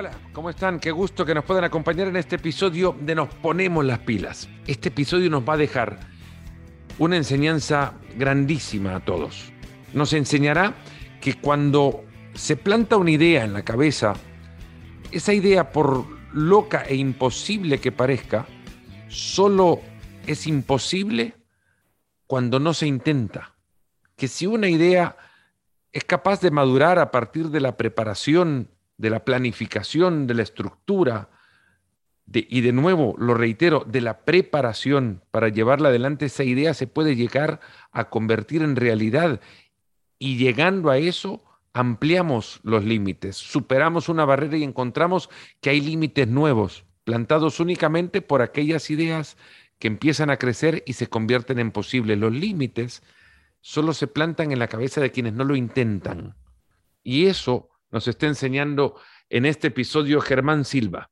hola, ¿cómo están? Qué gusto que nos puedan acompañar en este episodio de Nos Ponemos las Pilas. Este episodio nos va a dejar una enseñanza grandísima a todos. Nos enseñará que cuando se planta una idea en la cabeza, esa idea, por loca e imposible que parezca, solo es imposible cuando no se intenta. Que si una idea es capaz de madurar a partir de la preparación de la planificación, de la estructura, y de nuevo, lo reitero, de la preparación para llevarla adelante, esa idea se puede llegar a convertir en realidad. Y llegando a eso, ampliamos los límites, superamos una barrera y encontramos que hay límites nuevos, plantados únicamente por aquellas ideas que empiezan a crecer y se convierten en posibles. Los límites solo se plantan en la cabeza de quienes no lo intentan. Y eso nos está enseñando en este episodio Germán Silva,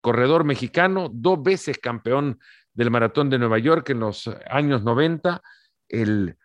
corredor mexicano, dos veces campeón del Maratón de Nueva York en los años 90, el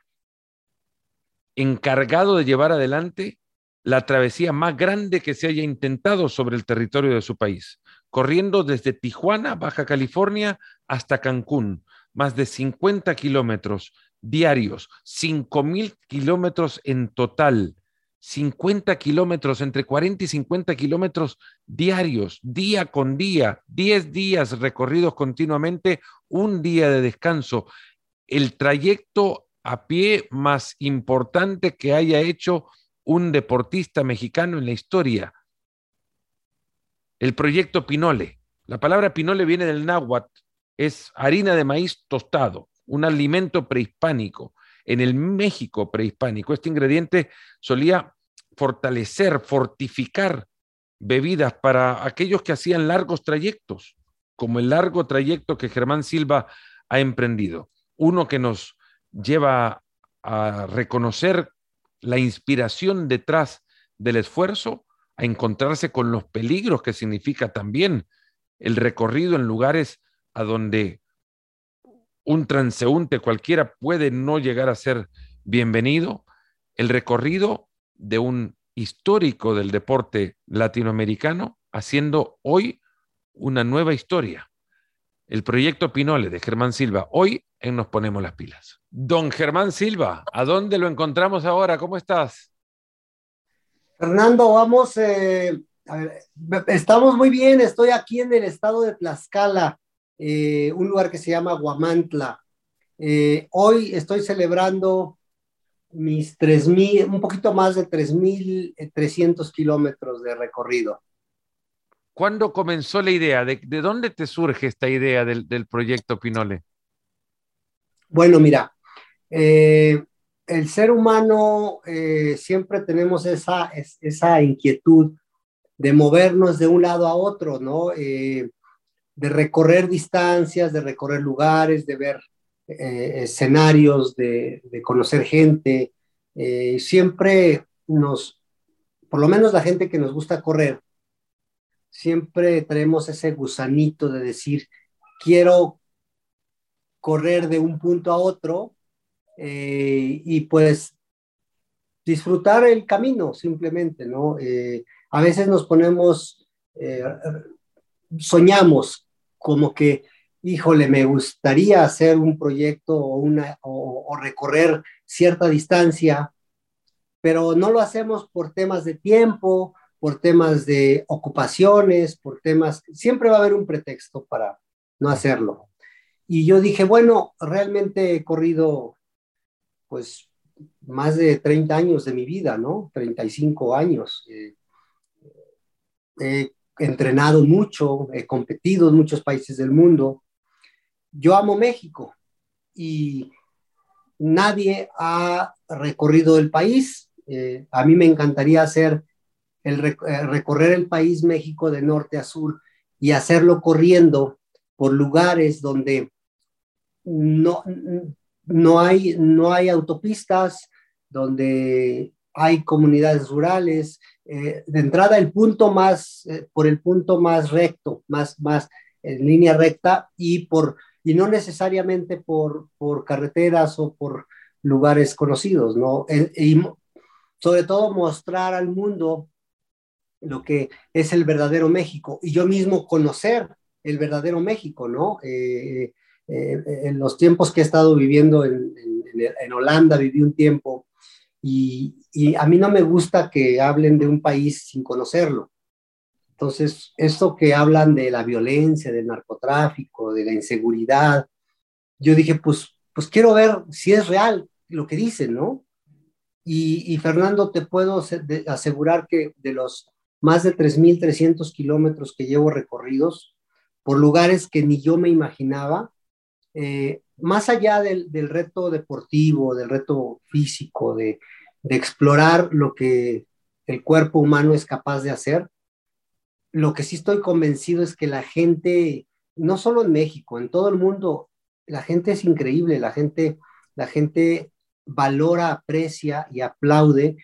encargado de llevar adelante la travesía más grande que se haya intentado sobre el territorio de su país, corriendo desde Tijuana, Baja California, hasta Cancún, más de 50 kilómetros diarios, 5 mil kilómetros en total, 50 kilómetros, entre 40 y 50 kilómetros diarios, día con día, 10 días recorridos continuamente, un día de descanso. El trayecto a pie más importante que haya hecho un deportista mexicano en la historia. El proyecto Pinole. La palabra Pinole viene del náhuatl, es harina de maíz tostado, un alimento prehispánico en el México prehispánico. Este ingrediente solía fortalecer, fortificar bebidas para aquellos que hacían largos trayectos, como el largo trayecto que Germán Silva ha emprendido. Uno que nos lleva a reconocer la inspiración detrás del esfuerzo, a encontrarse con los peligros que significa también el recorrido en lugares a donde un transeúnte cualquiera puede no llegar a ser bienvenido, el recorrido de un histórico del deporte latinoamericano haciendo hoy una nueva historia. El proyecto Pinole de Germán Silva. Hoy en Nos Ponemos las Pilas. Don Germán Silva, ¿a dónde lo encontramos ahora? ¿Cómo estás? Fernando, vamos, eh, estamos muy bien. Estoy aquí en el estado de Tlaxcala. Eh, un lugar que se llama Guamantla. Eh, hoy estoy celebrando mis 3.000, un poquito más de 3.300 kilómetros de recorrido. ¿Cuándo comenzó la idea? ¿De, dónde te surge esta idea del, proyecto Pinole? Bueno, mira, eh, el ser humano siempre tenemos esa, esa inquietud de movernos de un lado a otro, ¿no? De recorrer distancias, de recorrer lugares, de ver eh, escenarios, de, conocer gente. Eh, siempre nos, por lo menos la gente que nos gusta correr, siempre traemos ese gusanito de decir, quiero correr de un punto a otro eh, y pues disfrutar el camino simplemente, ¿no? a veces nos ponemos soñamos como que, híjole, me gustaría hacer un proyecto o, recorrer cierta distancia, pero no lo hacemos por temas de tiempo, por temas de ocupaciones, por temas, siempre va a haber un pretexto para no hacerlo. Y yo dije, bueno, realmente he corrido pues más de 30 años de mi vida, ¿no? 35 años. Eh, entrenado mucho, he competido en muchos países del mundo. Yo amo México y nadie ha recorrido el país. Eh, a mí me encantaría hacer el eh, recorrer el país México de norte a sur y hacerlo corriendo por lugares donde no, no, hay, no hay autopistas, donde hay comunidades rurales, eh, de entrada el punto más, eh, por el punto más recto, más, más en línea recta y, por, y no necesariamente por, por carreteras o por lugares conocidos, ¿no? y sobre todo mostrar al mundo lo que es el verdadero México y yo mismo conocer el verdadero México, ¿no? Eh, eh, en los tiempos que he estado viviendo en, en, Holanda, viví un tiempo y, a mí no me gusta que hablen de un país sin conocerlo. Entonces, esto que hablan de la violencia, del narcotráfico, de la inseguridad, yo dije, pues, pues quiero ver si es real lo que dicen, ¿no? Y, y Fernando, te puedo asegurar que de los más de 3.300 kilómetros que llevo recorridos por lugares que ni yo me imaginaba, eh, más allá del, reto deportivo, del reto físico, de, explorar lo que el cuerpo humano es capaz de hacer, lo que sí estoy convencido es que la gente, no solo en México, en todo el mundo, la gente es increíble, la gente, la gente valora, aprecia y aplaude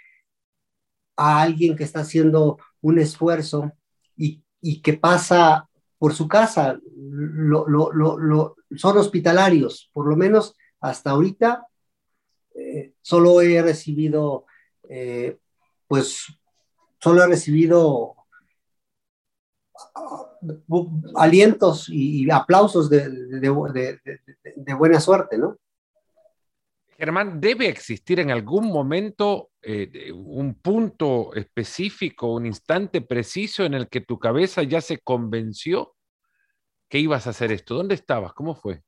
a alguien que está haciendo un esfuerzo y, y que pasa por su casa, lo, lo, lo, son hospitalarios, por lo menos hasta ahorita, eh, solo he recibido, eh, pues, solo he recibido uh, alientos y, aplausos de, de, de, buena suerte, ¿no? Germán, ¿debe existir en algún momento eh, un punto específico, un instante preciso en el que tu cabeza ya se convenció que ibas a hacer esto? ¿Dónde estabas? ¿Cómo fue?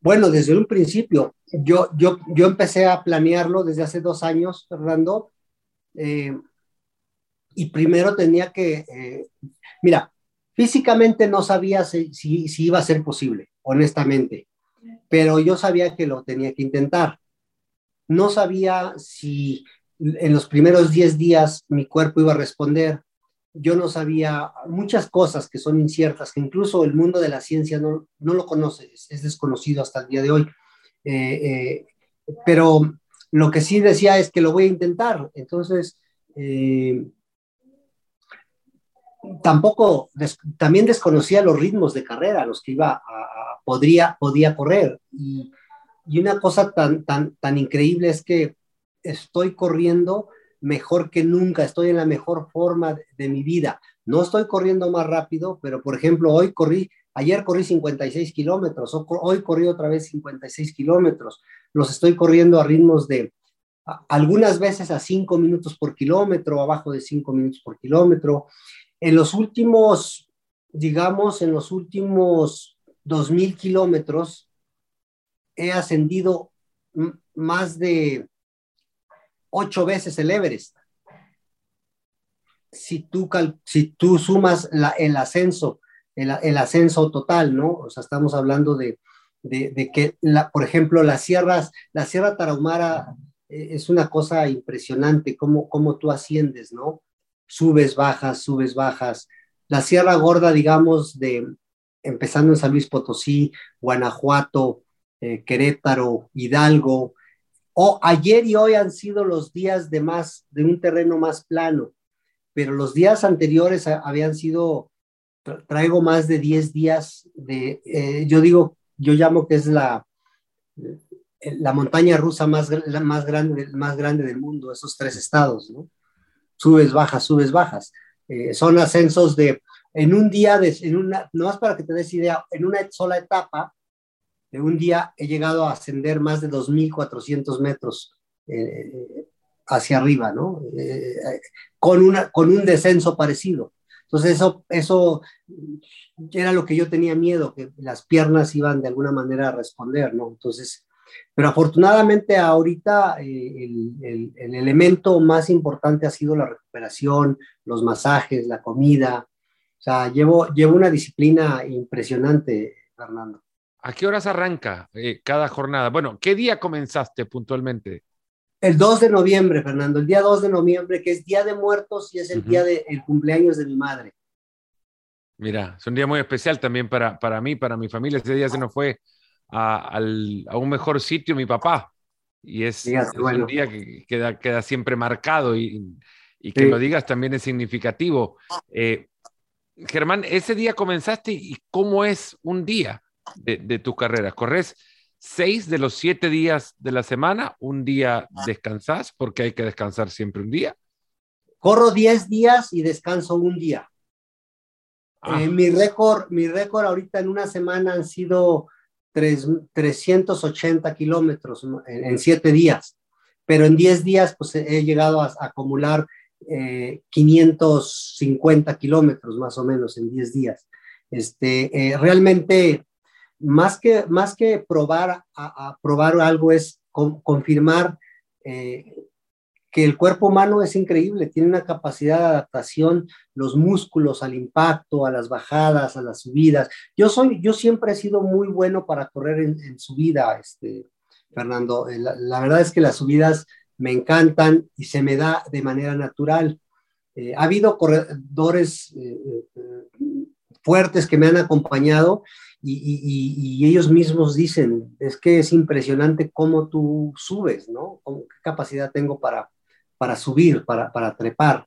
Bueno, desde un principio, yo, yo, yo empecé a planearlo desde hace dos años, Fernando, eh, y primero tenía que, eh, mira, físicamente no sabía si, si iba a ser posible, honestamente pero yo sabía que lo tenía que intentar. No sabía si en los primeros 10 días mi cuerpo iba a responder. Yo no sabía muchas cosas que son inciertas, que incluso el mundo de la ciencia no, no lo conoce, es, desconocido hasta el día de hoy. Eh, eh, pero lo que sí decía es que lo voy a intentar. Entonces, eh, tampoco, también desconocía los ritmos de carrera, los que iba a, podría, podía correr. Y, y, una cosa tan, tan, tan increíble es que estoy corriendo mejor que nunca, estoy en la mejor forma de, mi vida. No estoy corriendo más rápido, pero por ejemplo, hoy corrí, ayer corrí 56 kilómetros, hoy corrí otra vez 56 kilómetros. Los estoy corriendo a ritmos de algunas veces a 5 minutos por kilómetro, abajo de 5 minutos por kilómetro. En los últimos, digamos, en los últimos 2.000 kilómetros, he ascendido más de ocho veces el Everest. Si tú, sumas el ascenso, el, ascenso total, ¿no? O sea, estamos hablando de, que, por ejemplo, las sierras, la Sierra Tarahumara eh, es una cosa impresionante, cómo, cómo tú asciendes, ¿no? Subes, bajas, subes, bajas. La Sierra Gorda, digamos, de, empezando en San Luis Potosí, Guanajuato, eh, Querétaro, Hidalgo. O ayer y hoy han sido los días de más, de un terreno más plano, pero los días anteriores habían sido, traigo más de 10 días de, eh, yo digo, yo llamo que es la, la montaña rusa más, más, grande, más grande del mundo, esos tres estados, ¿no? Subes, bajas, subes, bajas. Eh, son ascensos de en un día, de, en una, no más para que te des idea, en una sola etapa, de un día he llegado a ascender más de 2.400 metros eh, hacia arriba, ¿no? Eh, con, una, con un descenso parecido. Entonces eso, eso era lo que yo tenía miedo, que las piernas iban de alguna manera a responder, ¿no? Entonces, pero afortunadamente ahorita eh, el, el, elemento más importante ha sido la recuperación, los masajes, la comida, sea, llevo, llevo una disciplina impresionante, Fernando. ¿A qué horas arranca eh, cada jornada? Bueno, ¿qué día comenzaste puntualmente? El 2 de noviembre, Fernando, el día 2 de noviembre, que es Día de Muertos y es el día del cumpleaños de mi madre. Mira, es un día muy especial también para, para mí, para mi familia. Ese día se nos fue a, un mejor sitio mi papá. Y es, un día que queda, queda siempre marcado y, y que lo digas también es significativo. Eh, Germán, ese día comenzaste y cómo es un día de, tu carrera. ¿Corres seis de los siete días de la semana? ¿Un día descansás porque hay que descansar siempre un día? corro 10 días y descanso un día. Ah. Eh, mi récord, mi récord ahorita en una semana han sido 380 kilómetros en, 7 días, pero en 10 días pues he llegado a, acumular 550 eh, kilómetros más o menos en 10 días. Este, eh, realmente, más que, más que probar, a, probar algo es confirmar que el cuerpo humano es increíble, tiene una capacidad de adaptación, los músculos al impacto, a las bajadas, a las subidas. Yo soy, yo siempre he sido muy bueno para correr en, subida, este, Fernando. Eh, la, verdad es que las subidas me encantan y se me da de manera natural. Eh, ha habido corredores eh, fuertes que me han acompañado y, ellos mismos dicen, es que es impresionante cómo tú subes, ¿no? ¿Qué capacidad tengo para, para subir, para, para trepar.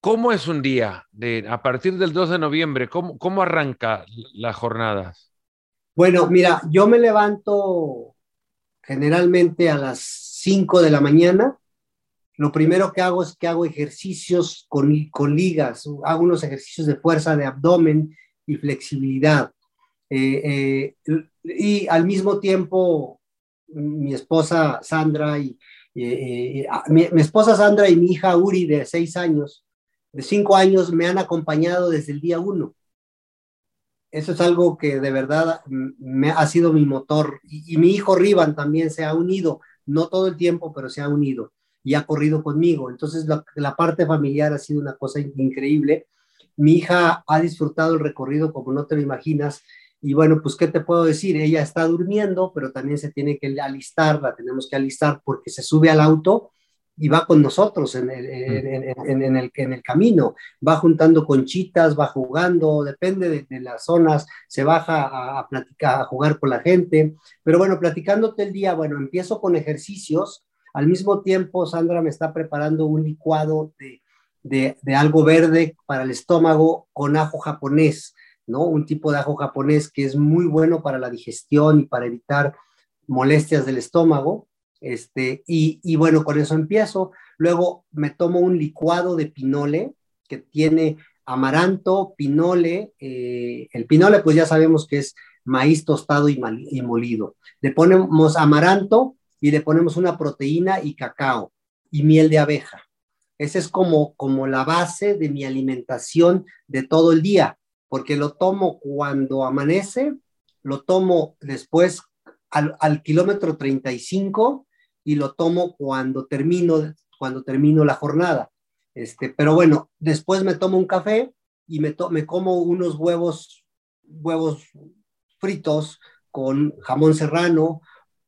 ¿Cómo es un día de, a partir del 2 de noviembre? ¿Cómo, cómo arranca las jornadas? Bueno, mira, yo me levanto generalmente a las 5 de la mañana. Lo primero que hago es que hago ejercicios con, con ligas, hago unos ejercicios de fuerza de abdomen y flexibilidad. Eh, eh, y al mismo tiempo mi esposa Sandra y ah, mi, esposa Sandra y mi hija Uri de seis años, de cinco años, me han acompañado desde el día uno. Eso es algo que de verdad me ha sido mi motor. Y, mi hijo Rivan también se ha unido, no todo el tiempo, pero se ha unido y ha corrido conmigo. Entonces la, la parte familiar ha sido una cosa increíble. Mi hija ha disfrutado el recorrido como no te lo imaginas y bueno, pues, ¿qué te puedo decir? Ella está durmiendo, pero también se tiene que alistar, la tenemos que alistar porque se sube al auto y va con nosotros en el, en, el, en el, camino. Va juntando conchitas, va jugando, depende de, las zonas, se baja a, a, platicar, a jugar con la gente. Pero bueno, platicándote el día, bueno, empiezo con ejercicios. Al mismo tiempo, Sandra me está preparando un licuado de, de, algo verde para el estómago con ajo japonés. ¿no? Un tipo de ajo japonés que es muy bueno para la digestión y para evitar molestias del estómago. Este, y, bueno, con eso empiezo. Luego me tomo un licuado de pinole que tiene amaranto, pinole. Eh, el pinole, pues ya sabemos que es maíz tostado y, y molido. Le ponemos amaranto y le ponemos una proteína y cacao y miel de abeja. Esa es como, como la base de mi alimentación de todo el día porque lo tomo cuando amanece, lo tomo después al, al kilómetro 35 y lo tomo cuando termino, cuando termino la jornada. Este, pero bueno, después me tomo un café y me, me como unos huevos, huevos fritos con jamón serrano,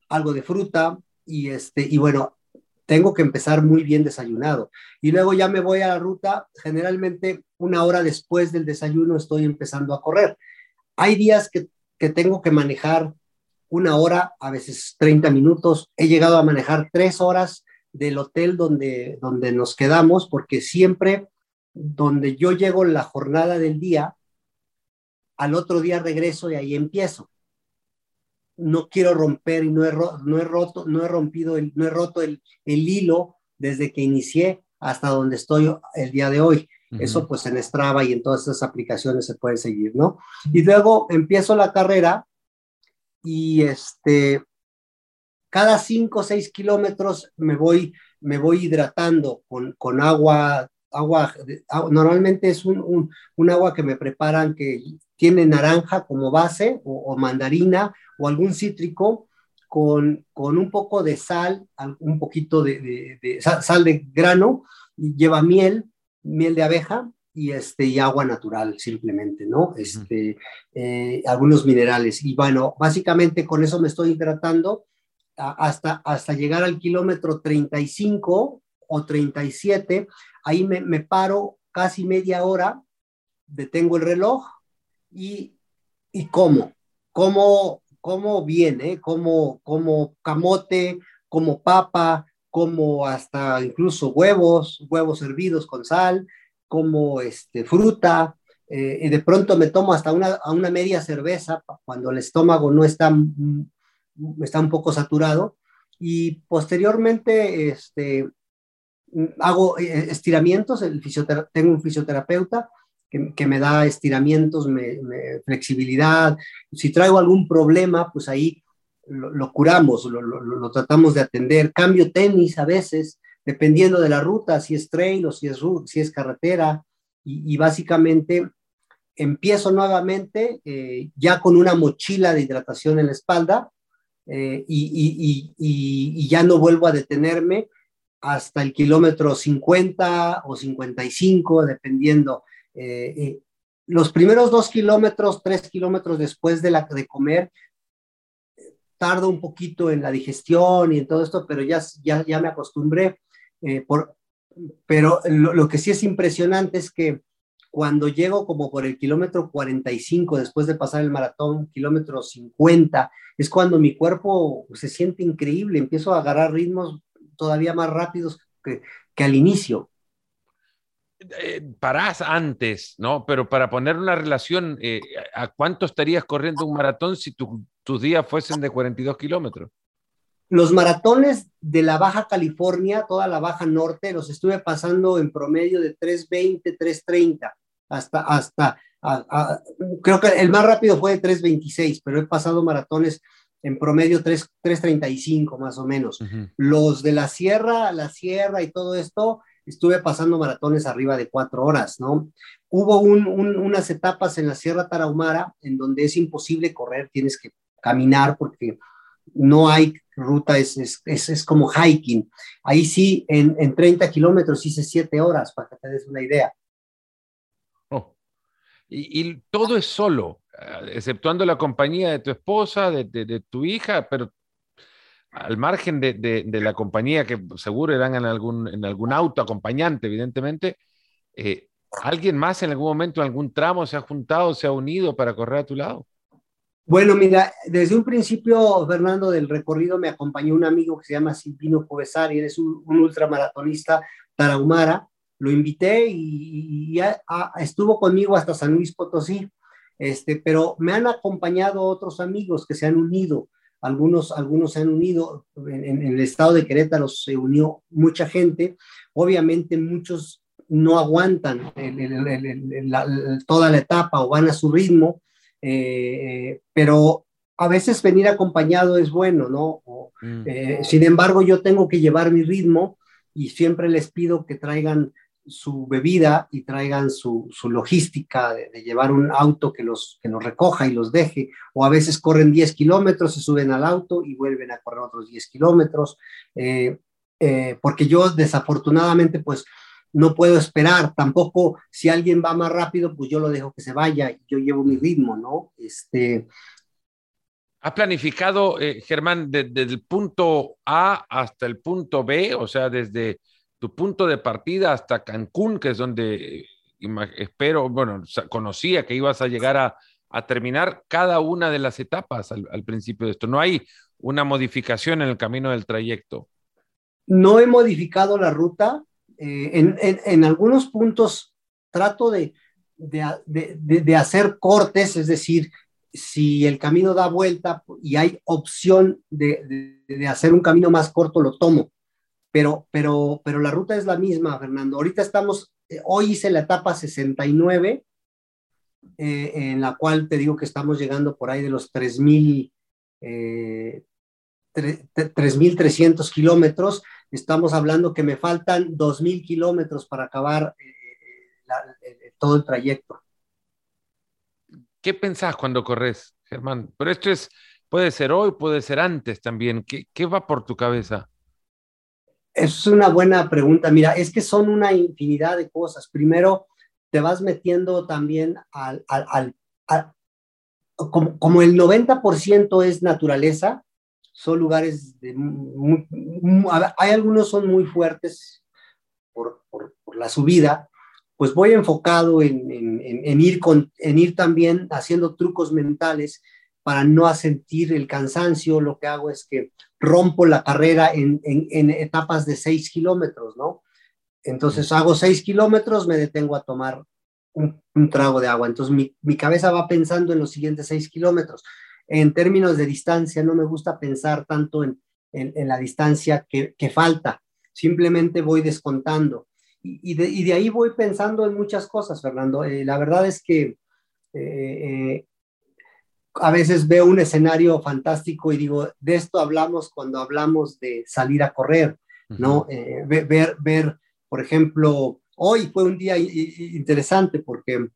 algo de fruta y este, y bueno, tengo que empezar muy bien desayunado. Y luego ya me voy a la ruta, generalmente una hora después del desayuno estoy empezando a correr. Hay días que, tengo que manejar una hora, a veces 30 minutos. He llegado a manejar tres horas del hotel donde, donde nos quedamos, porque siempre donde yo llego la jornada del día, al otro día regreso y ahí empiezo no quiero romper y no he, no he roto, no he rompido, el, no he roto el, hilo desde que inicié hasta donde estoy el día de hoy. Eso pues en Strava y en todas esas aplicaciones se puede seguir, ¿no? Y luego empiezo la carrera y este, cada 5 o 6 kilómetros me voy, me voy hidratando con, con agua, agua, normalmente es un, un, agua que me preparan que tiene naranja como base o mandarina o algún cítrico con, con un poco de sal, un poquito de, sal, de grano, y lleva miel, miel de abeja y, este, y agua natural simplemente, ¿no? Este, eh, algunos minerales. Y bueno, básicamente con eso me estoy hidratando hasta, hasta llegar al kilómetro 35 o 37. Ahí me, paro casi media hora, detengo el reloj y, y como. Como como viene, como, como camote, como papa, como hasta incluso huevos, huevos hervidos con sal, como este, fruta, eh, y de pronto me tomo hasta una, una media cerveza cuando el estómago no está, mm, está un poco saturado, y posteriormente este, hago eh, estiramientos, el tengo un fisioterapeuta que, me da estiramientos, flexibilidad. Si traigo algún problema, pues ahí lo, curamos, lo, tratamos de atender. Cambio tenis a veces, dependiendo de la ruta, si es trail o si es, si es carretera. Y, básicamente empiezo nuevamente eh, ya con una mochila de hidratación en la espalda eh, y, y, ya no vuelvo a detenerme hasta el kilómetro 50 o 55, dependiendo. Eh, eh, los primeros dos kilómetros, tres kilómetros después de, la, de comer, tardo un poquito en la digestión y en todo esto, pero ya, ya, ya me acostumbré. Eh, por, pero lo, que sí es impresionante es que cuando llego como por el kilómetro 45, después de pasar el maratón, kilómetro 50, es cuando mi cuerpo se siente increíble, empiezo a agarrar ritmos todavía más rápidos que, que al inicio. Eh, parás antes, ¿no? Pero para poner una relación, eh, ¿a cuánto estarías corriendo un maratón si tus días fuesen de 42 kilómetros? Los maratones de la Baja California, toda la Baja Norte, los estuve pasando en promedio de 320, 330, hasta, hasta, creo que el más rápido fue de 326, pero he pasado maratones en promedio 3, 335 más o menos. Los de la sierra, la sierra y todo esto, estuve pasando maratones arriba de cuatro horas, ¿no? Hubo unas etapas en la Sierra Tarahumara en donde es imposible correr, tienes que caminar porque no hay ruta, es, es, es, como hiking. Ahí sí, en, en 30 kilómetros hice siete horas, para que te des una idea. Oh. Y, y, todo es solo, exceptuando la compañía de tu esposa, de, tu hija, pero al margen de, la compañía, que seguro eran en algún, en auto acompañante, evidentemente, eh, ¿alguien más en algún momento, en algún tramo, se ha juntado, se ha unido para correr a tu lado? Bueno, mira, desde un principio, Fernando, del recorrido me acompañó un amigo que se llama Silvino Covesari, él es un, ultramaratonista tarahumara, lo invité y, ya, estuvo conmigo hasta San Luis Potosí, este, pero me han acompañado otros amigos que se han unido algunos, algunos se han unido, en, el estado de Querétaro se unió mucha gente, obviamente muchos no aguantan toda la etapa o van a su ritmo, eh, pero a veces venir acompañado es bueno, ¿no? Mm. Eh, sin embargo, yo tengo que llevar mi ritmo y siempre les pido que traigan su bebida y traigan su, logística de, llevar un auto que los, que los recoja y los deje, o a veces corren 10 kilómetros, se suben al auto y vuelven a correr otros 10 kilómetros, eh, eh, porque yo desafortunadamente pues no puedo esperar, tampoco si alguien va más rápido, pues yo lo dejo que se vaya, yo llevo mi ritmo, ¿no? Este, ¿Has planificado, eh, Germán, desde el punto A hasta el punto B, o sea, desde tu punto de partida hasta Cancún, que es donde espero, bueno, conocía que ibas a llegar a, terminar cada una de las etapas al, principio de esto. No hay una modificación en el camino del trayecto. No he modificado la ruta. Eh, en, algunos puntos trato de, de, hacer cortes, es decir, si el camino da vuelta y hay opción de, hacer un camino más corto, lo tomo pero, pero, pero la ruta es la misma, Fernando. Ahorita estamos, eh, hoy hice la etapa 69, eh, en la cual te digo que estamos llegando por ahí de los 3.000, eh, 3.300 kilómetros. Estamos hablando que me faltan 2.000 kilómetros para acabar eh, todo el trayecto. ¿Qué pensás cuando corres, Germán? Pero esto es, puede ser hoy, puede ser antes también. ¿Qué, qué va por tu cabeza? Es una buena pregunta. Mira, es que son una infinidad de cosas. Primero, te vas metiendo también al, al, como, el 90% es naturaleza, son lugares de... hay algunos son muy fuertes por, por, la subida, pues voy enfocado en, en, ir con, en ir también haciendo trucos mentales para no sentir el cansancio. Lo que hago es que rompo la carrera en, etapas de 6 kilómetros, ¿no? Entonces hago 6 kilómetros, me detengo a tomar un, trago de agua. Entonces mi, cabeza va pensando en los siguientes 6 kilómetros. En términos de distancia, no me gusta pensar tanto en, la distancia que, falta, simplemente voy descontando. Y, de, ahí voy pensando en muchas cosas, Fernando. Eh, la verdad es que eh, a veces veo un escenario fantástico y digo, de esto hablamos cuando hablamos de salir a correr, ¿no? ver, ver, por ejemplo, hoy fue un día interesante porque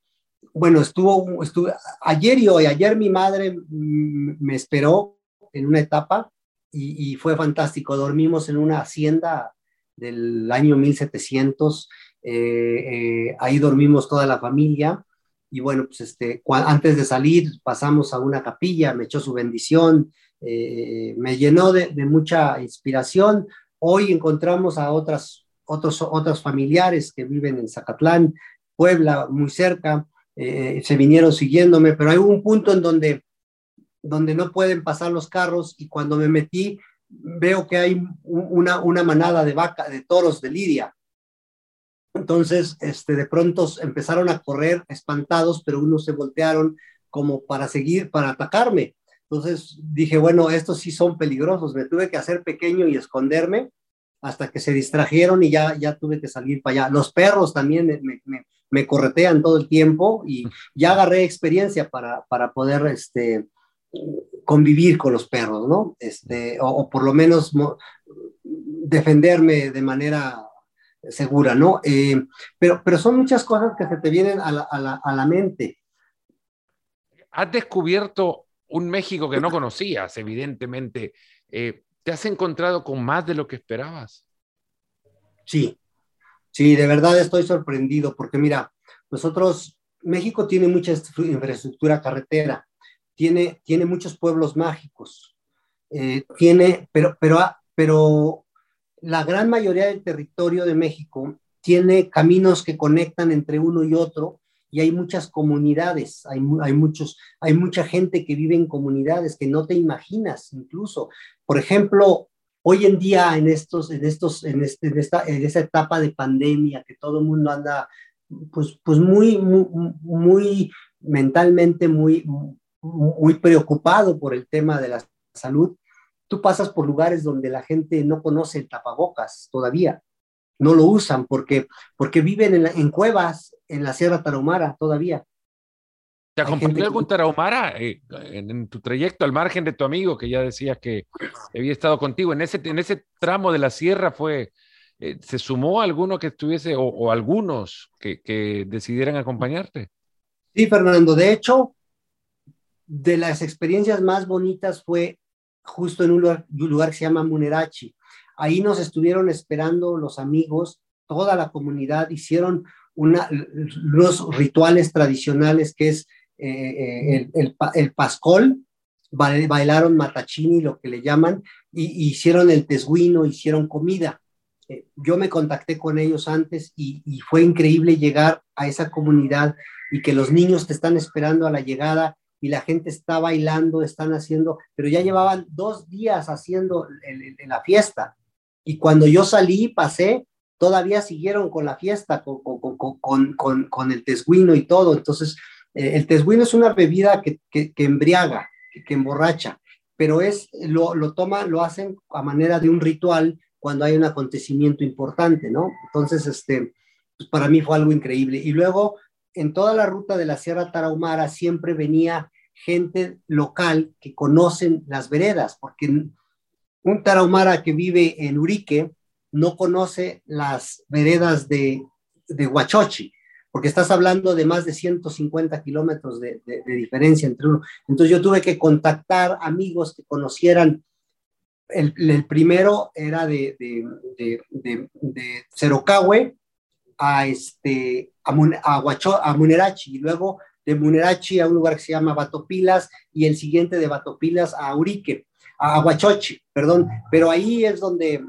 bueno, estuvo, estuvo ayer y hoy, ayer mi madre me esperó en una etapa y, fue fantástico. Dormimos en una hacienda del año 1700, eh, eh, ahí dormimos toda la familia y bueno, pues este, antes de salir pasamos a una capilla, me echó su bendición, eh, me llenó de, mucha inspiración. Hoy encontramos a otras, otros, otros familiares que viven en Zacatlán, Puebla, muy cerca, eh, se vinieron siguiéndome, pero hay un punto en donde, donde no pueden pasar los carros y cuando me metí veo que hay una, una manada de vaca, de toros de Lidia. Entonces, este, de pronto empezaron a correr espantados, pero unos se voltearon como para seguir, para atacarme. Entonces dije, bueno, estos sí son peligrosos. Me tuve que hacer pequeño y esconderme hasta que se distrajeron y ya, ya tuve que salir para allá. Los perros también me, me corretean todo el tiempo y ya agarré experiencia para, para poder este, convivir con los perros, ¿no? Este, o, por lo menos defenderme de manera segura, ¿no? Eh, pero, pero son muchas cosas que se te vienen a la, a la, a la mente. Has descubierto un México que no conocías, evidentemente. Eh, ¿Te has encontrado con más de lo que esperabas? Sí, Sí, de verdad estoy sorprendido porque mira, nosotros, México tiene mucha infraestructura carretera, tiene, tiene muchos pueblos mágicos, eh, tiene, pero, pero, pero la gran mayoría del territorio de México tiene caminos que conectan entre uno y otro y hay muchas comunidades, hay, hay, muchos, hay mucha gente que vive en comunidades que no te imaginas incluso. Por ejemplo, Hoy en día, en, estos, en, estos, en, este, en, esta, en esta etapa de pandemia, que todo el mundo anda pues, pues muy, muy, muy mentalmente muy, muy preocupado por el tema de la salud, tú pasas por lugares donde la gente no conoce el tapabocas todavía, no lo usan porque, porque viven en, en cuevas en la Sierra Tarahumara todavía. ¿Te acompañó algún tarahumara eh, en, tu trayecto al margen de tu amigo que ya decías que había estado contigo? En ese, en ese tramo de la sierra fue, eh, ¿se sumó alguno que estuviese o, algunos que, que, decidieran acompañarte? Sí, Fernando. De hecho, de las experiencias más bonitas fue justo en un lugar, un lugar que se llama Munerachi. Ahí nos estuvieron esperando los amigos, toda la comunidad, hicieron una, los rituales tradicionales que es eh, eh, el, el, pascol, bailaron matachini, lo que le llaman, y, hicieron el tesguino, hicieron comida. Eh, yo me contacté con ellos antes y, fue increíble llegar a esa comunidad y que los niños te están esperando a la llegada y la gente está bailando, están haciendo, pero ya llevaban dos días haciendo la fiesta. Y cuando yo salí, pasé, todavía siguieron con la fiesta, con, con, con, con el tesguino y todo. Entonces, eh, el tesguino es una bebida que, embriaga, que, emborracha, pero es, lo, lo toman, lo hacen a manera de un ritual cuando hay un acontecimiento importante, ¿no? Entonces, este, pues para mí fue algo increíble. Y luego, en toda la ruta de la Sierra Tarahumara siempre venía gente local que conocen las veredas, porque un tarahumara que vive en Urique no conoce las veredas de, de Huachochi porque estás hablando de más de 150 kilómetros de, diferencia entre uno. Entonces yo tuve que contactar amigos que conocieran. El, primero era de, de, Cerocahue a, este, a, a, Munerachi, y luego de Munerachi a un lugar que se llama Batopilas, y el siguiente de Batopilas a Urique, a Aguachochi, perdón. Pero ahí es donde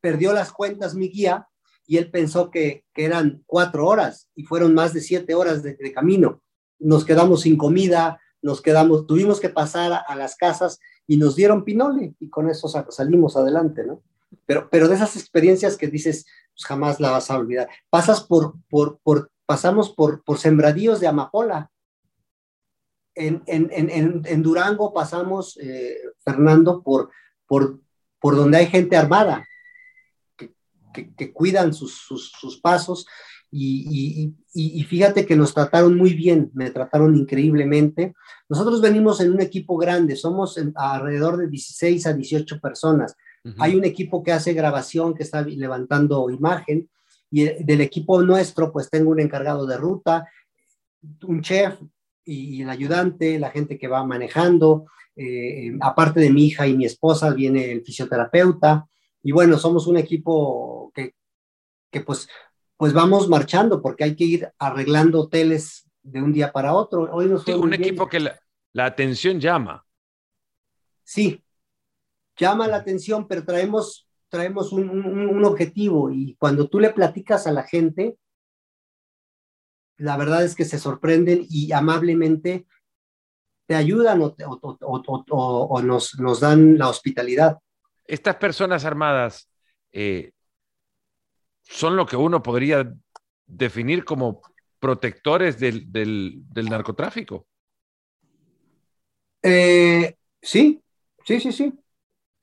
perdió las cuentas mi guía y él pensó que, eran cuatro horas y fueron más de siete horas de, camino. Nos quedamos sin comida, nos quedamos, tuvimos que pasar a, las casas y nos dieron pinole y con eso salimos adelante, ¿no? Pero, pero de esas experiencias que dices, pues jamás la vas a olvidar. Pasas por, por, por pasamos por, por sembradíos de amapola. En, en, en, en Durango pasamos, eh, Fernando, por, por, por donde hay gente armada que, cuidan sus, sus, pasos. Y, y, fíjate que nos trataron muy bien, me trataron increíblemente. Nosotros venimos en un equipo grande, somos alrededor de 16 a 18 personas. Hay un equipo que hace grabación, que está levantando imagen, y del equipo nuestro, pues tengo un encargado de ruta, un chef y, el ayudante, la gente que va manejando. Eh, aparte de mi hija y mi esposa, viene el fisioterapeuta. Y bueno, somos un equipo que, que pues, pues vamos marchando porque hay que ir arreglando hoteles de un día para otro. Hoy sí, un equipo que la, la, atención llama. Sí, llama la atención, pero traemos traemos un, objetivo y cuando tú le platicas a la gente, la verdad es que se sorprenden y amablemente te ayudan o, nos, nos, dan la hospitalidad. Estas personas armadas eh, son lo que uno podría definir como protectores del, del, narcotráfico. Eh, sí, sí, sí, sí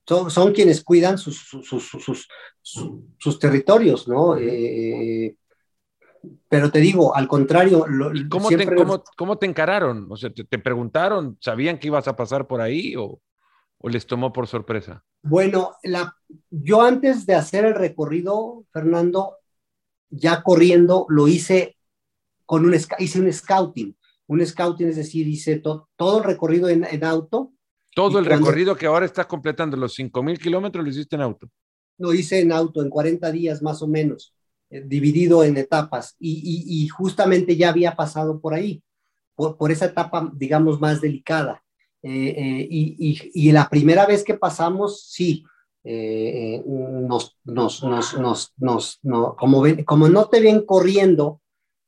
son, quienes cuidan sus, sus, sus, territorios, ¿no? Eh, pero te digo, al contrario. ¿Cómo, te, cómo, te, encararon? O sea, te, preguntaron, ¿sabían que ibas a pasar por ahí o, o les tomó por sorpresa? Bueno, la, yo antes de hacer el recorrido, Fernando, ya corriendo, lo hice con un, hice un scouting. Un scouting, es decir, hice todo el recorrido en, en auto todo el recorrido que ahora estás completando, los 5.000 kilómetros, lo hiciste en auto. Lo hice en auto, en 40 días más o menos, eh, dividido en etapas. Y, justamente ya había pasado por ahí, por, esa etapa, digamos, más delicada. Eh, eh, y, la primera vez que pasamos, sí, nos, nos, nos, nos, como, ven, como no te ven corriendo,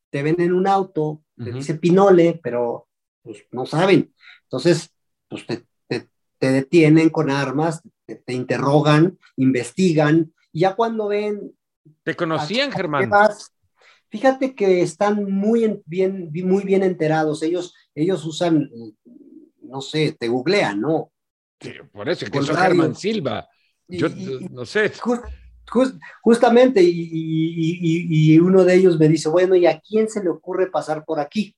te ven en un auto, te dice Pinole, pero pues no saben. Entonces, pues te, te detienen con armas, te, interrogan, investigan, y ya cuando ven... ¿Te conocían, Germán? fíjate que están muy bien, muy bien enterados. Ellos, ellos usan, no sé, te googlean, ¿no? por eso, que soy Germán Silva. Yo no sé. justamente, y, y, uno de ellos me dice, bueno, ¿y a quién se le ocurre pasar por aquí?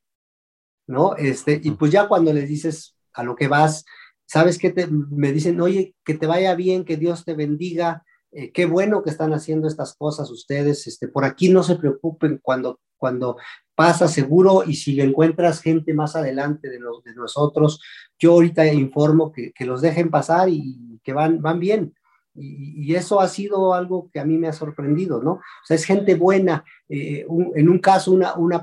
¿No? Este, y pues ya cuando les dices a lo que vas, ¿Sabes qué? Me dicen, oye, que te vaya bien, que Dios te bendiga, eh, qué bueno que están haciendo estas cosas ustedes, este, por aquí no se preocupen cuando, cuando pasa seguro y si encuentras gente más adelante de, los, de nosotros, yo ahorita informo que, que los dejen pasar y que van, van bien. Y, eso ha sido algo que a mí me ha sorprendido, ¿no? O sea, es gente buena. Eh, en un caso, una, una,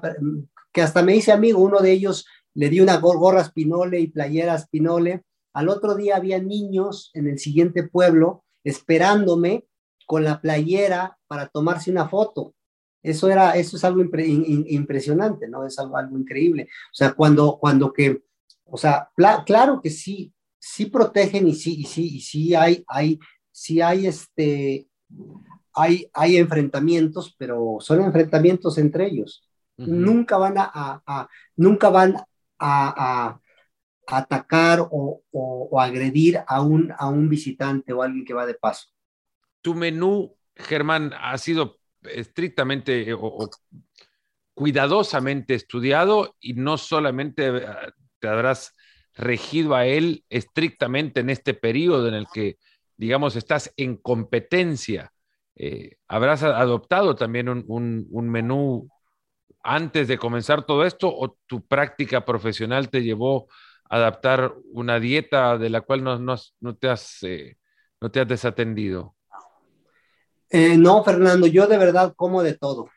que hasta me hice amigo, uno de ellos le di una gorra Spinole y playera Spinole al otro día había niños en el siguiente pueblo esperándome con la playera para tomarse una foto. Eso era, eso es algo impresionante, ¿no? Es algo, increíble. O sea, cuando, cuando que, o sea, claro que sí, sí protegen y sí, y sí, y sí hay, hay, sí hay este, hay, hay enfrentamientos, pero son enfrentamientos entre ellos. Nunca van a, nunca van a, atacar o, agredir a un, a un visitante o alguien que va de paso. Tu menú, Germán, ha sido estrictamente o, cuidadosamente estudiado y no solamente eh, te habrás regido a él estrictamente en este periodo en el que, digamos, estás en competencia. Eh, ¿Habrás adoptado también un, un, menú antes de comenzar todo esto o tu práctica profesional te llevó adaptar una dieta de la cual no, no, te, has, eh, no te has desatendido? Eh, no, Fernando, yo de verdad como de todo.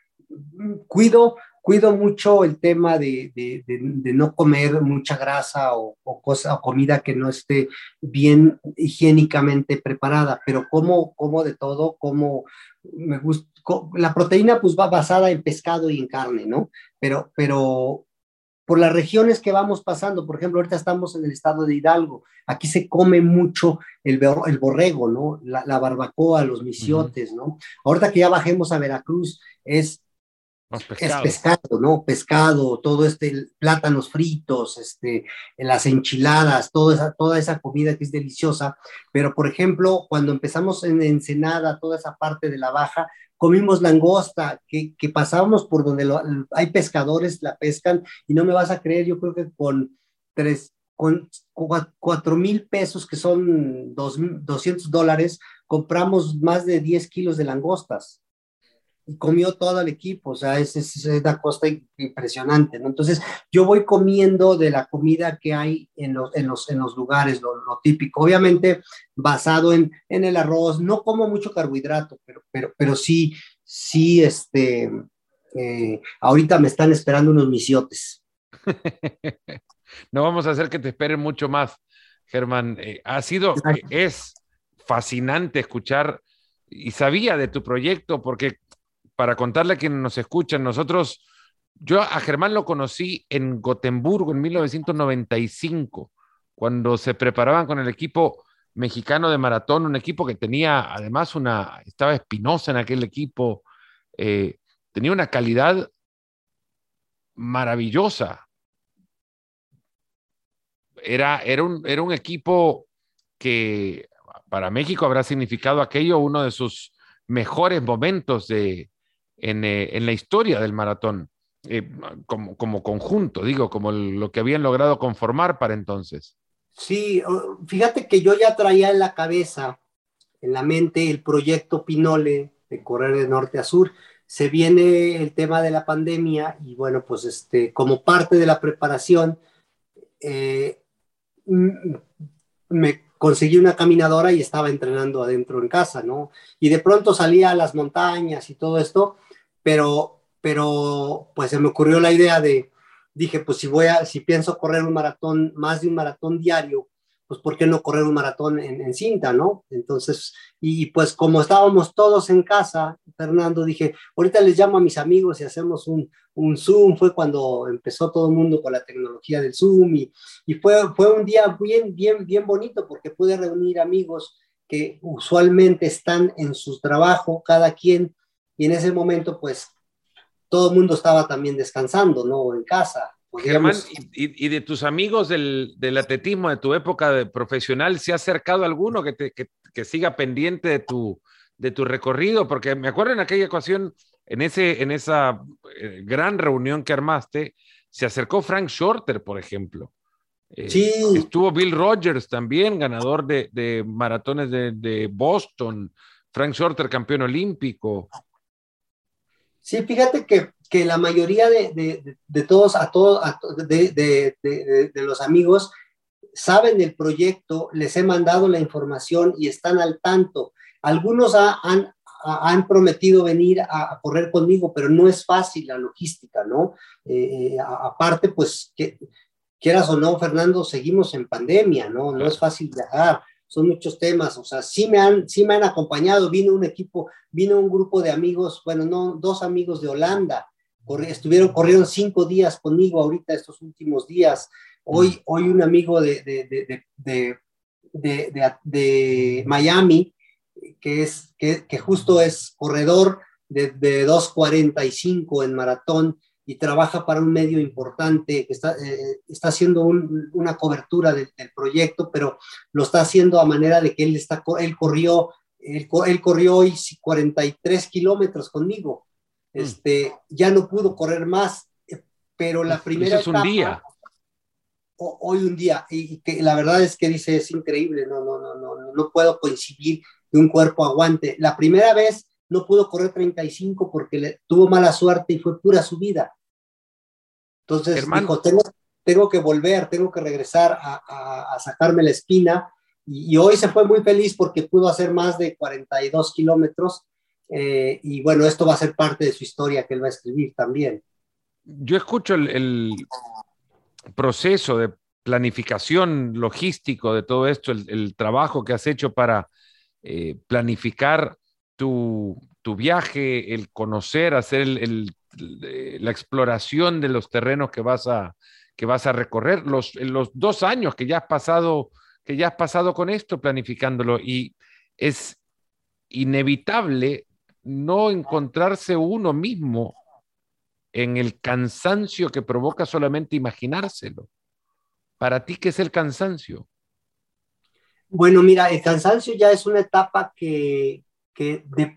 Cuido, cuido mucho el tema de, de, no comer mucha grasa o, cosa, o comida que no esté bien higiénicamente preparada, pero como, como de todo, como me gusta, la proteína pues va basada en pescado y en carne, ¿no? Pero, pero por las regiones que vamos pasando. Por ejemplo, ahorita estamos en el estado de Hidalgo. Aquí se come mucho el, el borrego, ¿no? La, barbacoa, los misiotes, ¿no? Ahorita que ya bajemos a Veracruz, es es pescado, ¿no? Pescado, todo este, plátanos fritos, este, las enchiladas, toda esa, toda esa comida que es deliciosa. Pero, por ejemplo, cuando empezamos en Ensenada, toda esa parte de la baja, comimos langosta, que, que pasábamos por donde hay pescadores, la pescan, y no me vas a creer, yo creo que con tres, con cuatro mil pesos, que son dos, 200 dólares, compramos más de 10 kilos de langostas y comió todo el equipo, o sea, es, es, una cosa impresionante, ¿no? Entonces, yo voy comiendo de la comida que hay en los, en los, en los lugares, lo, típico, obviamente basado en, en, el arroz, no como mucho carbohidrato, pero, pero, pero sí, sí, este, eh, ahorita me están esperando unos misiotes. no vamos a hacer que te esperen mucho más, Germán. Eh, ha sido, es fascinante escuchar y sabía de tu proyecto porque para contarle a quienes nos escuchan, nosotros, yo a Germán lo conocí en Gotemburgo en 1995, cuando se preparaban con el equipo mexicano de maratón, un equipo que tenía además una, estaba Espinosa en aquel equipo, eh, tenía una calidad maravillosa. Era, era, un, era un equipo que para México habrá significado aquello uno de sus mejores momentos de, eh, en, la historia del maratón, eh, como, como, conjunto, digo, como lo que habían logrado conformar para entonces. Sí, fíjate que yo ya traía en la cabeza, en la mente, el proyecto Pinole de correr de norte a sur. Se viene el tema de la pandemia y bueno, pues este, como parte de la preparación, eh, me conseguí una caminadora y estaba entrenando adentro en casa, ¿no? Y de pronto salía a las montañas y todo esto pero, pero pues se me ocurrió la idea de, dije, pues si voy si pienso correr un maratón, más de un maratón diario, pues ¿por qué no correr un maratón en, cinta, no? Entonces, y pues como estábamos todos en casa, Fernando, dije, ahorita les llamo a mis amigos y hacemos un, un Zoom, fue cuando empezó todo el mundo con la tecnología del Zoom y, y fue, fue un día bien, bien, bien bonito porque pude reunir amigos que usualmente están en su trabajo, cada quien y en ese momento, pues, todo el mundo estaba también descansando, ¿no? En casa. Germán, y, de tus amigos del, del, atletismo, de tu época de profesional, ¿se ha acercado alguno que, te, que, que, siga pendiente de tu, de tu recorrido? Porque me acuerdo en aquella ocasión, en, ese, en esa eh, gran reunión que armaste, se acercó Frank Shorter, por ejemplo. Eh, sí. Estuvo Bill Rogers también, ganador de, de maratones de, de, Boston. Frank Shorter, campeón olímpico. Sí, fíjate que, que la mayoría de, de, de, todos, a todos, de, de, los amigos saben del proyecto, les he mandado la información y están al tanto. Algunos han, han prometido venir a, correr conmigo, pero no es fácil la logística, ¿no? Eh, eh, aparte, pues, que, quieras o no, Fernando, seguimos en pandemia, ¿no? No es fácil viajar son muchos temas, o sea, sí me han, sí me han acompañado, vino un equipo, vino un grupo de amigos, bueno, no, dos amigos de Holanda, estuvieron, corrieron cinco días conmigo ahorita estos últimos días, hoy, mm. hoy un amigo de, de, de, de, de Miami, que, es, que, que justo es corredor de, 2.45 en maratón, y trabaja para un medio importante que está, eh, está haciendo una cobertura del proyecto, pero lo está haciendo a manera de que él, está, él corrió, él, corrió hoy 43 kilómetros conmigo. Mm. Este, ya no pudo correr más, eh, pero la primera es un día. hoy un día, y, que la verdad es que dice, es increíble, no, no, no, no, no puedo coincidir que un cuerpo aguante. La primera vez no pudo correr 35 porque le, tuvo mala suerte y fue pura subida. Entonces dijo, tengo, tengo, que volver, tengo que regresar a, a, sacarme la espina. Y, hoy se fue muy feliz porque pudo hacer más de 42 kilómetros. Eh, y bueno, esto va a ser parte de su historia que él va a escribir también. Yo escucho el, el proceso de planificación logístico de todo esto, el, el trabajo que has hecho para eh, planificar tu, viaje, el conocer, hacer la exploración de los terrenos que vas a, que vas a recorrer, los, los dos años que ya has pasado, que ya has pasado con esto planificándolo y es inevitable no encontrarse uno mismo en el cansancio que provoca solamente imaginárselo. Para ti, ¿qué es el cansancio? Bueno, mira, el cansancio ya es una etapa que,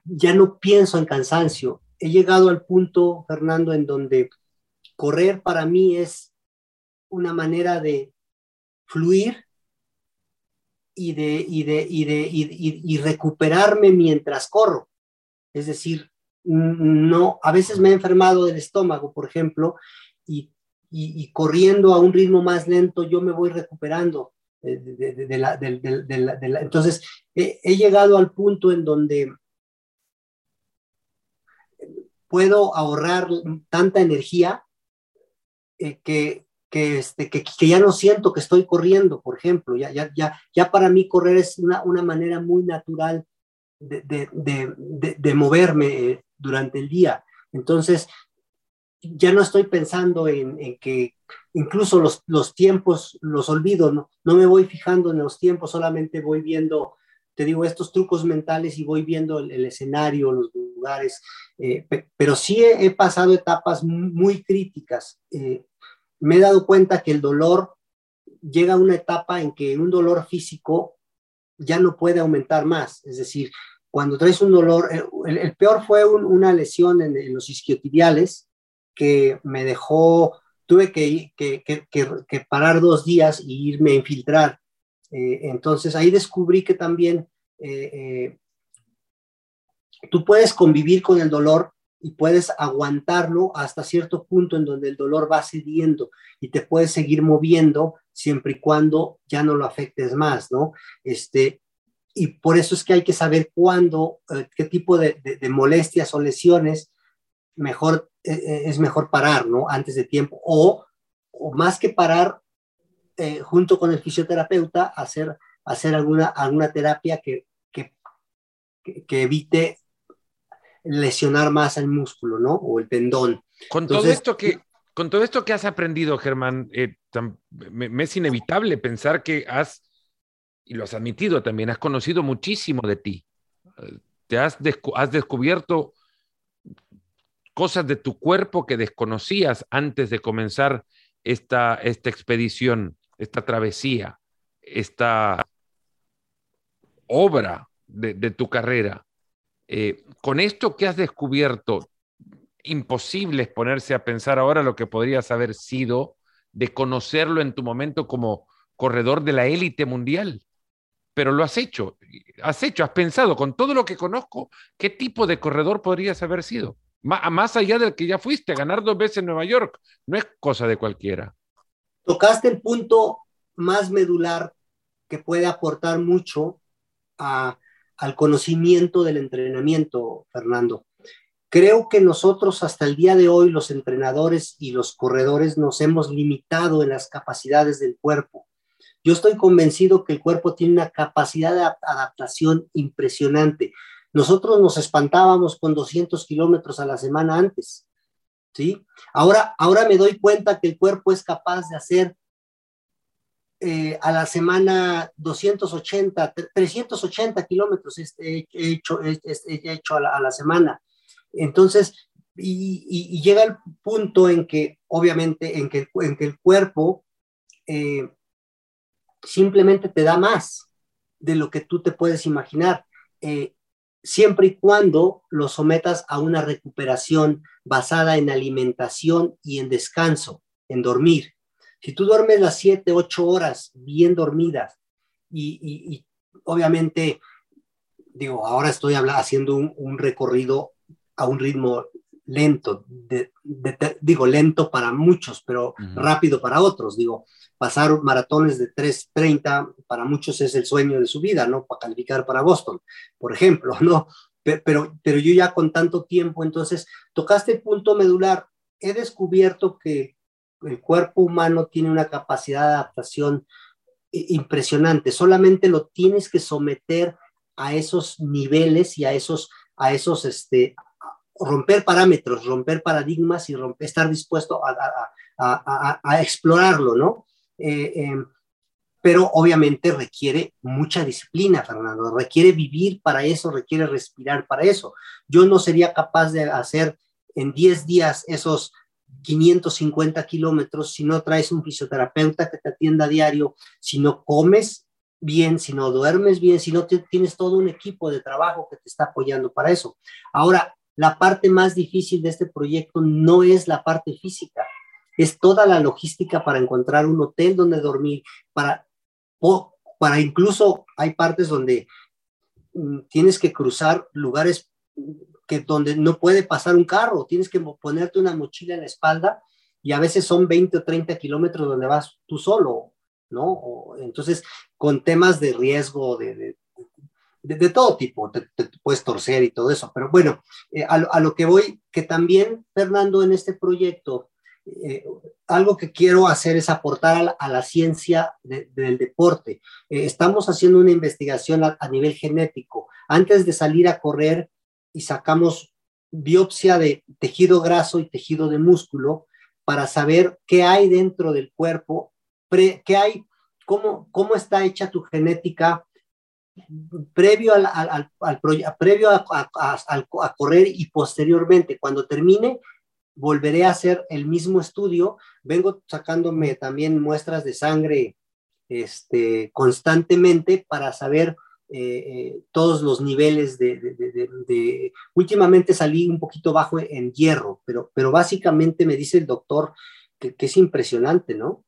ya no pienso en cansancio. He llegado al punto, Fernando, en donde correr para mí es una manera de fluir y de, y de, y de y, recuperarme mientras corro. Es decir, no, a veces me he enfermado del estómago, por ejemplo, y, corriendo a un ritmo más lento yo me voy recuperando entonces, he, llegado al punto en donde puedo ahorrar tanta energía eh, que, que, este, que, ya no siento que estoy corriendo, por ejemplo. Ya, ya, ya, para mí correr es una, una manera muy natural de, de, moverme eh, durante el día. Entonces, ya no estoy pensando en, que incluso los, los, tiempos los olvido, ¿no? no me voy fijando en los tiempos, solamente voy viendo, te digo, estos trucos mentales y voy viendo el, escenario, los lugares, eh, pero sí he, pasado etapas muy críticas. Eh, me he dado cuenta que el dolor llega a una etapa en que un dolor físico ya no puede aumentar más, es decir, cuando traes un dolor, eh, el, peor fue una lesión en, en los isquiotibiales, que me dejó, tuve que, que, parar dos días y irme a infiltrar. Eh, entonces ahí descubrí que también eh, eh, tú puedes convivir con el dolor y puedes aguantarlo hasta cierto punto en donde el dolor va cediendo y te puedes seguir moviendo siempre y cuando ya no lo afectes más, ¿no? Este, y por eso es que hay que saber cuándo, qué tipo de, de molestias o lesiones mejor, e, e, es mejor parar, ¿no? Antes de tiempo. O, más que parar, eh, junto con el fisioterapeuta, hacer, hacer alguna, alguna terapia que, que, que, evite lesionar más el músculo, ¿no? O el tendón. Con todo esto que, con todo esto que has aprendido, Germán, eh, me, es inevitable pensar que has, y lo has admitido también, has conocido muchísimo de ti. Eh, te has, has descubierto cosas de tu cuerpo que desconocías antes de comenzar esta, esta expedición, esta travesía, esta obra de, tu carrera. Eh, con esto que has descubierto, imposible es ponerse a pensar ahora lo que podrías haber sido de conocerlo en tu momento como corredor de la élite mundial. Pero lo has hecho, has hecho, has pensado con todo lo que conozco, ¿qué tipo de corredor podrías haber sido? Más allá del que ya fuiste, ganar dos veces en Nueva York, no es cosa de cualquiera. Tocaste el punto más medular que puede aportar mucho al conocimiento del entrenamiento, Fernando. Creo que nosotros hasta el día de hoy, los entrenadores y los corredores, nos hemos limitado en las capacidades del cuerpo. Yo estoy convencido que el cuerpo tiene una capacidad de adaptación impresionante. Nosotros nos espantábamos con 200 kilómetros a la semana antes, ¿sí? Ahora, ahora me doy cuenta que el cuerpo es capaz de hacer eh, a la semana 280, 380 kilómetros he hecho, hecho a, la, semana. Entonces, y, llega el punto en que, obviamente, en que, en que el cuerpo eh, simplemente te da más de lo que tú te puedes imaginar. Eh, siempre y cuando lo sometas a una recuperación basada en alimentación y en descanso, en dormir. Si tú duermes las 7, 8 horas bien dormidas y, obviamente, digo, ahora estoy haciendo un, recorrido a un ritmo lento, digo lento para muchos, pero rápido para otros, digo, pasar maratones de 3.30 para muchos es el sueño de su vida, ¿no? Para calificar para Boston, por ejemplo, ¿no? Pero, pero yo ya con tanto tiempo, entonces, tocaste el punto medular, he descubierto que el cuerpo humano tiene una capacidad de adaptación impresionante, solamente lo tienes que someter a esos niveles y a esos, a esos, este, romper parámetros, romper paradigmas y romper, estar dispuesto a, a, a, explorarlo, ¿no? Eh, em, pero obviamente requiere mucha disciplina, Fernando, requiere vivir para eso, requiere respirar para eso. Yo no sería capaz de hacer en 10 días esos 550 kilómetros, si no traes un fisioterapeuta que te atienda a diario, si no comes bien, si no duermes bien, si no tienes todo un equipo de trabajo que te está apoyando para eso. Ahora, la parte más difícil de este proyecto no es la parte física, es toda la logística para encontrar un hotel donde dormir, para, para incluso hay partes donde mm, tienes que cruzar lugares que donde no puede pasar un carro, tienes que ponerte una mochila en la espalda y a veces son 20 o 30 kilómetros donde vas tú solo, ¿no? entonces, con temas de riesgo, de, de, todo tipo, te, puedes torcer y todo eso, pero bueno, eh, a, lo que voy, que también, Fernando, en este proyecto, eh, algo que quiero hacer es aportar a la, ciencia del deporte. Eh, estamos haciendo una investigación a, nivel genético. Antes de salir a correr, y sacamos biopsia de tejido graso y tejido de músculo para saber qué hay dentro del cuerpo, qué hay, cómo, cómo está hecha tu genética previo, al, al, al, previo a, a, correr y posteriormente. Cuando termine, volveré a hacer el mismo estudio. Vengo sacándome también muestras de sangre este, constantemente para saber eh, eh, todos los niveles de, Últimamente salí un poquito bajo en hierro, pero, pero básicamente me dice el doctor que, es impresionante, ¿no?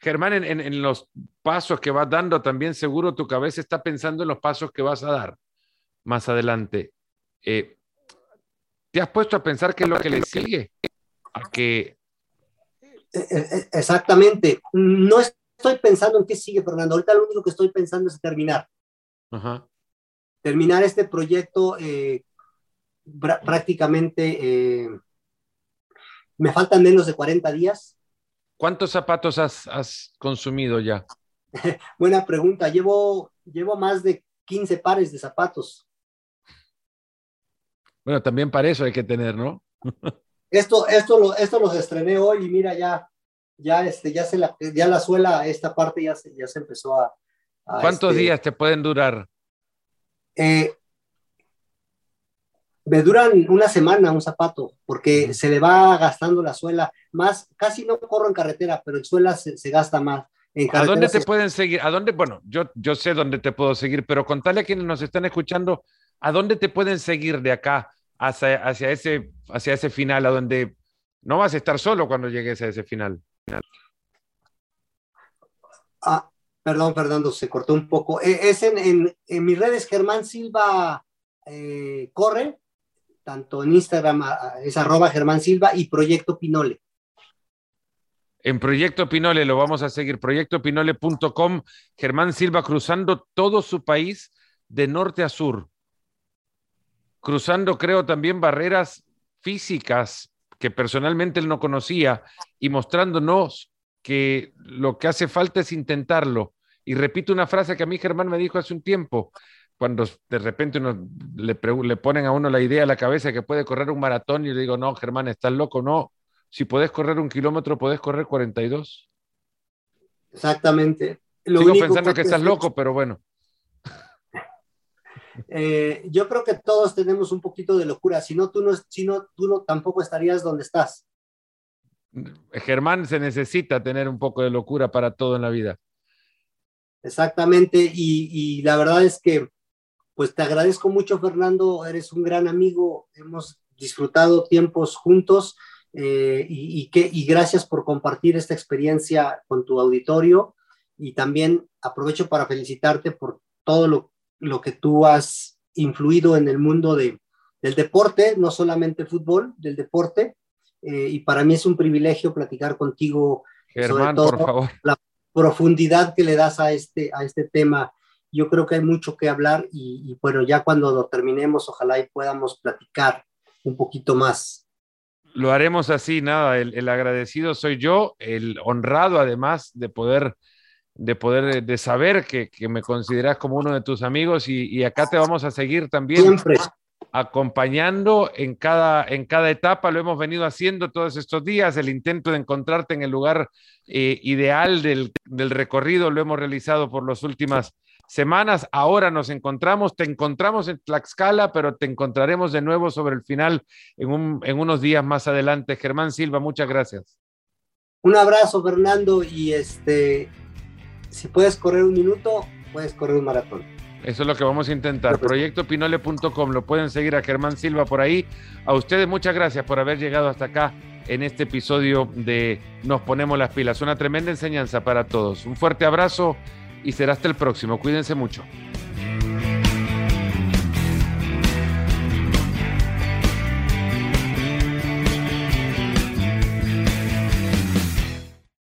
Germán, en, los pasos que vas dando, también seguro tu cabeza está pensando en los pasos que vas a dar más adelante. Eh, ¿Te has puesto a pensar qué es lo que le sigue? A que... Exactamente. No es estoy pensando en qué sigue, Fernando. Ahorita lo único que estoy pensando es terminar. Terminar este proyecto eh, prácticamente. Eh, me faltan menos de 40 días. ¿Cuántos zapatos has, consumido ya? Buena pregunta. Llevo, llevo más de 15 pares de zapatos. Bueno, también para eso hay que tener, ¿no? esto, esto, esto los estrené hoy y mira, ya, ya, este, ya, se la, ya la suela, esta parte ya se, ya se empezó a... ¿Cuántos este, días te pueden durar? Eh, me duran una semana un zapato, porque se le va gastando la suela. Más, casi no corro en carretera, pero en suela se, gasta más. ¿A dónde te pueden seguir? ¿A dónde? Bueno, yo, yo sé dónde te puedo seguir, pero contale a quienes nos están escuchando, ¿a dónde te pueden seguir de acá hacia, hacia, ese, hacia ese final, a donde no vas a estar solo cuando llegues a ese final? Ah, perdón, Fernando, se cortó un poco. Eh, es en, mis redes Germán Silva eh, corre, tanto en Instagram es arroba Germán Silva y Proyecto Pinole. En Proyecto Pinole lo vamos a seguir, proyectopinole.com, Germán Silva cruzando todo su país de norte a sur, cruzando creo también barreras físicas que personalmente él no conocía y mostrándonos que lo que hace falta es intentarlo. Y repito una frase que a mí Germán me dijo hace un tiempo, cuando de repente uno le, le ponen a uno la idea a la cabeza que puede correr un maratón y le digo, no, Germán, estás loco, no. Si puedes correr un kilómetro, puedes correr 42. Exactamente. Sigo pensando que estás loco, pero bueno. Eh, yo creo que todos tenemos un poquito de locura, si no, tú no, si no, tú no tampoco estarías donde estás. Germán se necesita tener un poco de locura para todo en la vida. Exactamente, y, la verdad es que, pues te agradezco mucho, Fernando, eres un gran amigo, hemos disfrutado tiempos juntos eh, y, que, y gracias por compartir esta experiencia con tu auditorio y también aprovecho para felicitarte por todo lo lo que tú has influido en el mundo de, del deporte, no solamente fútbol, del deporte. Eh, y para mí es un privilegio platicar contigo Germán, sobre por favor. la profundidad que le das a este, a este tema. Yo creo que hay mucho que hablar y, bueno, ya cuando lo terminemos, ojalá y podamos platicar un poquito más. Lo haremos así, nada, el, el agradecido soy yo, el honrado además de poder de poder, de saber que, me consideras como uno de tus amigos y, acá te vamos a seguir también. Siempre. Acompañando en cada, en cada etapa, lo hemos venido haciendo todos estos días, el intento de encontrarte en el lugar eh, ideal del, recorrido lo hemos realizado por las últimas semanas. Ahora nos encontramos, te encontramos en Tlaxcala, pero te encontraremos de nuevo sobre el final en, en unos días más adelante. Germán Silva, muchas gracias. Un abrazo, Fernando, y este, si puedes correr un minuto, puedes correr un maratón. Eso es lo que vamos a intentar. Proyectopinole.com, lo pueden seguir a Germán Silva por ahí. A ustedes muchas gracias por haber llegado hasta acá en este episodio de Nos ponemos las pilas. Una tremenda enseñanza para todos. Un fuerte abrazo y será hasta el próximo. Cuídense mucho.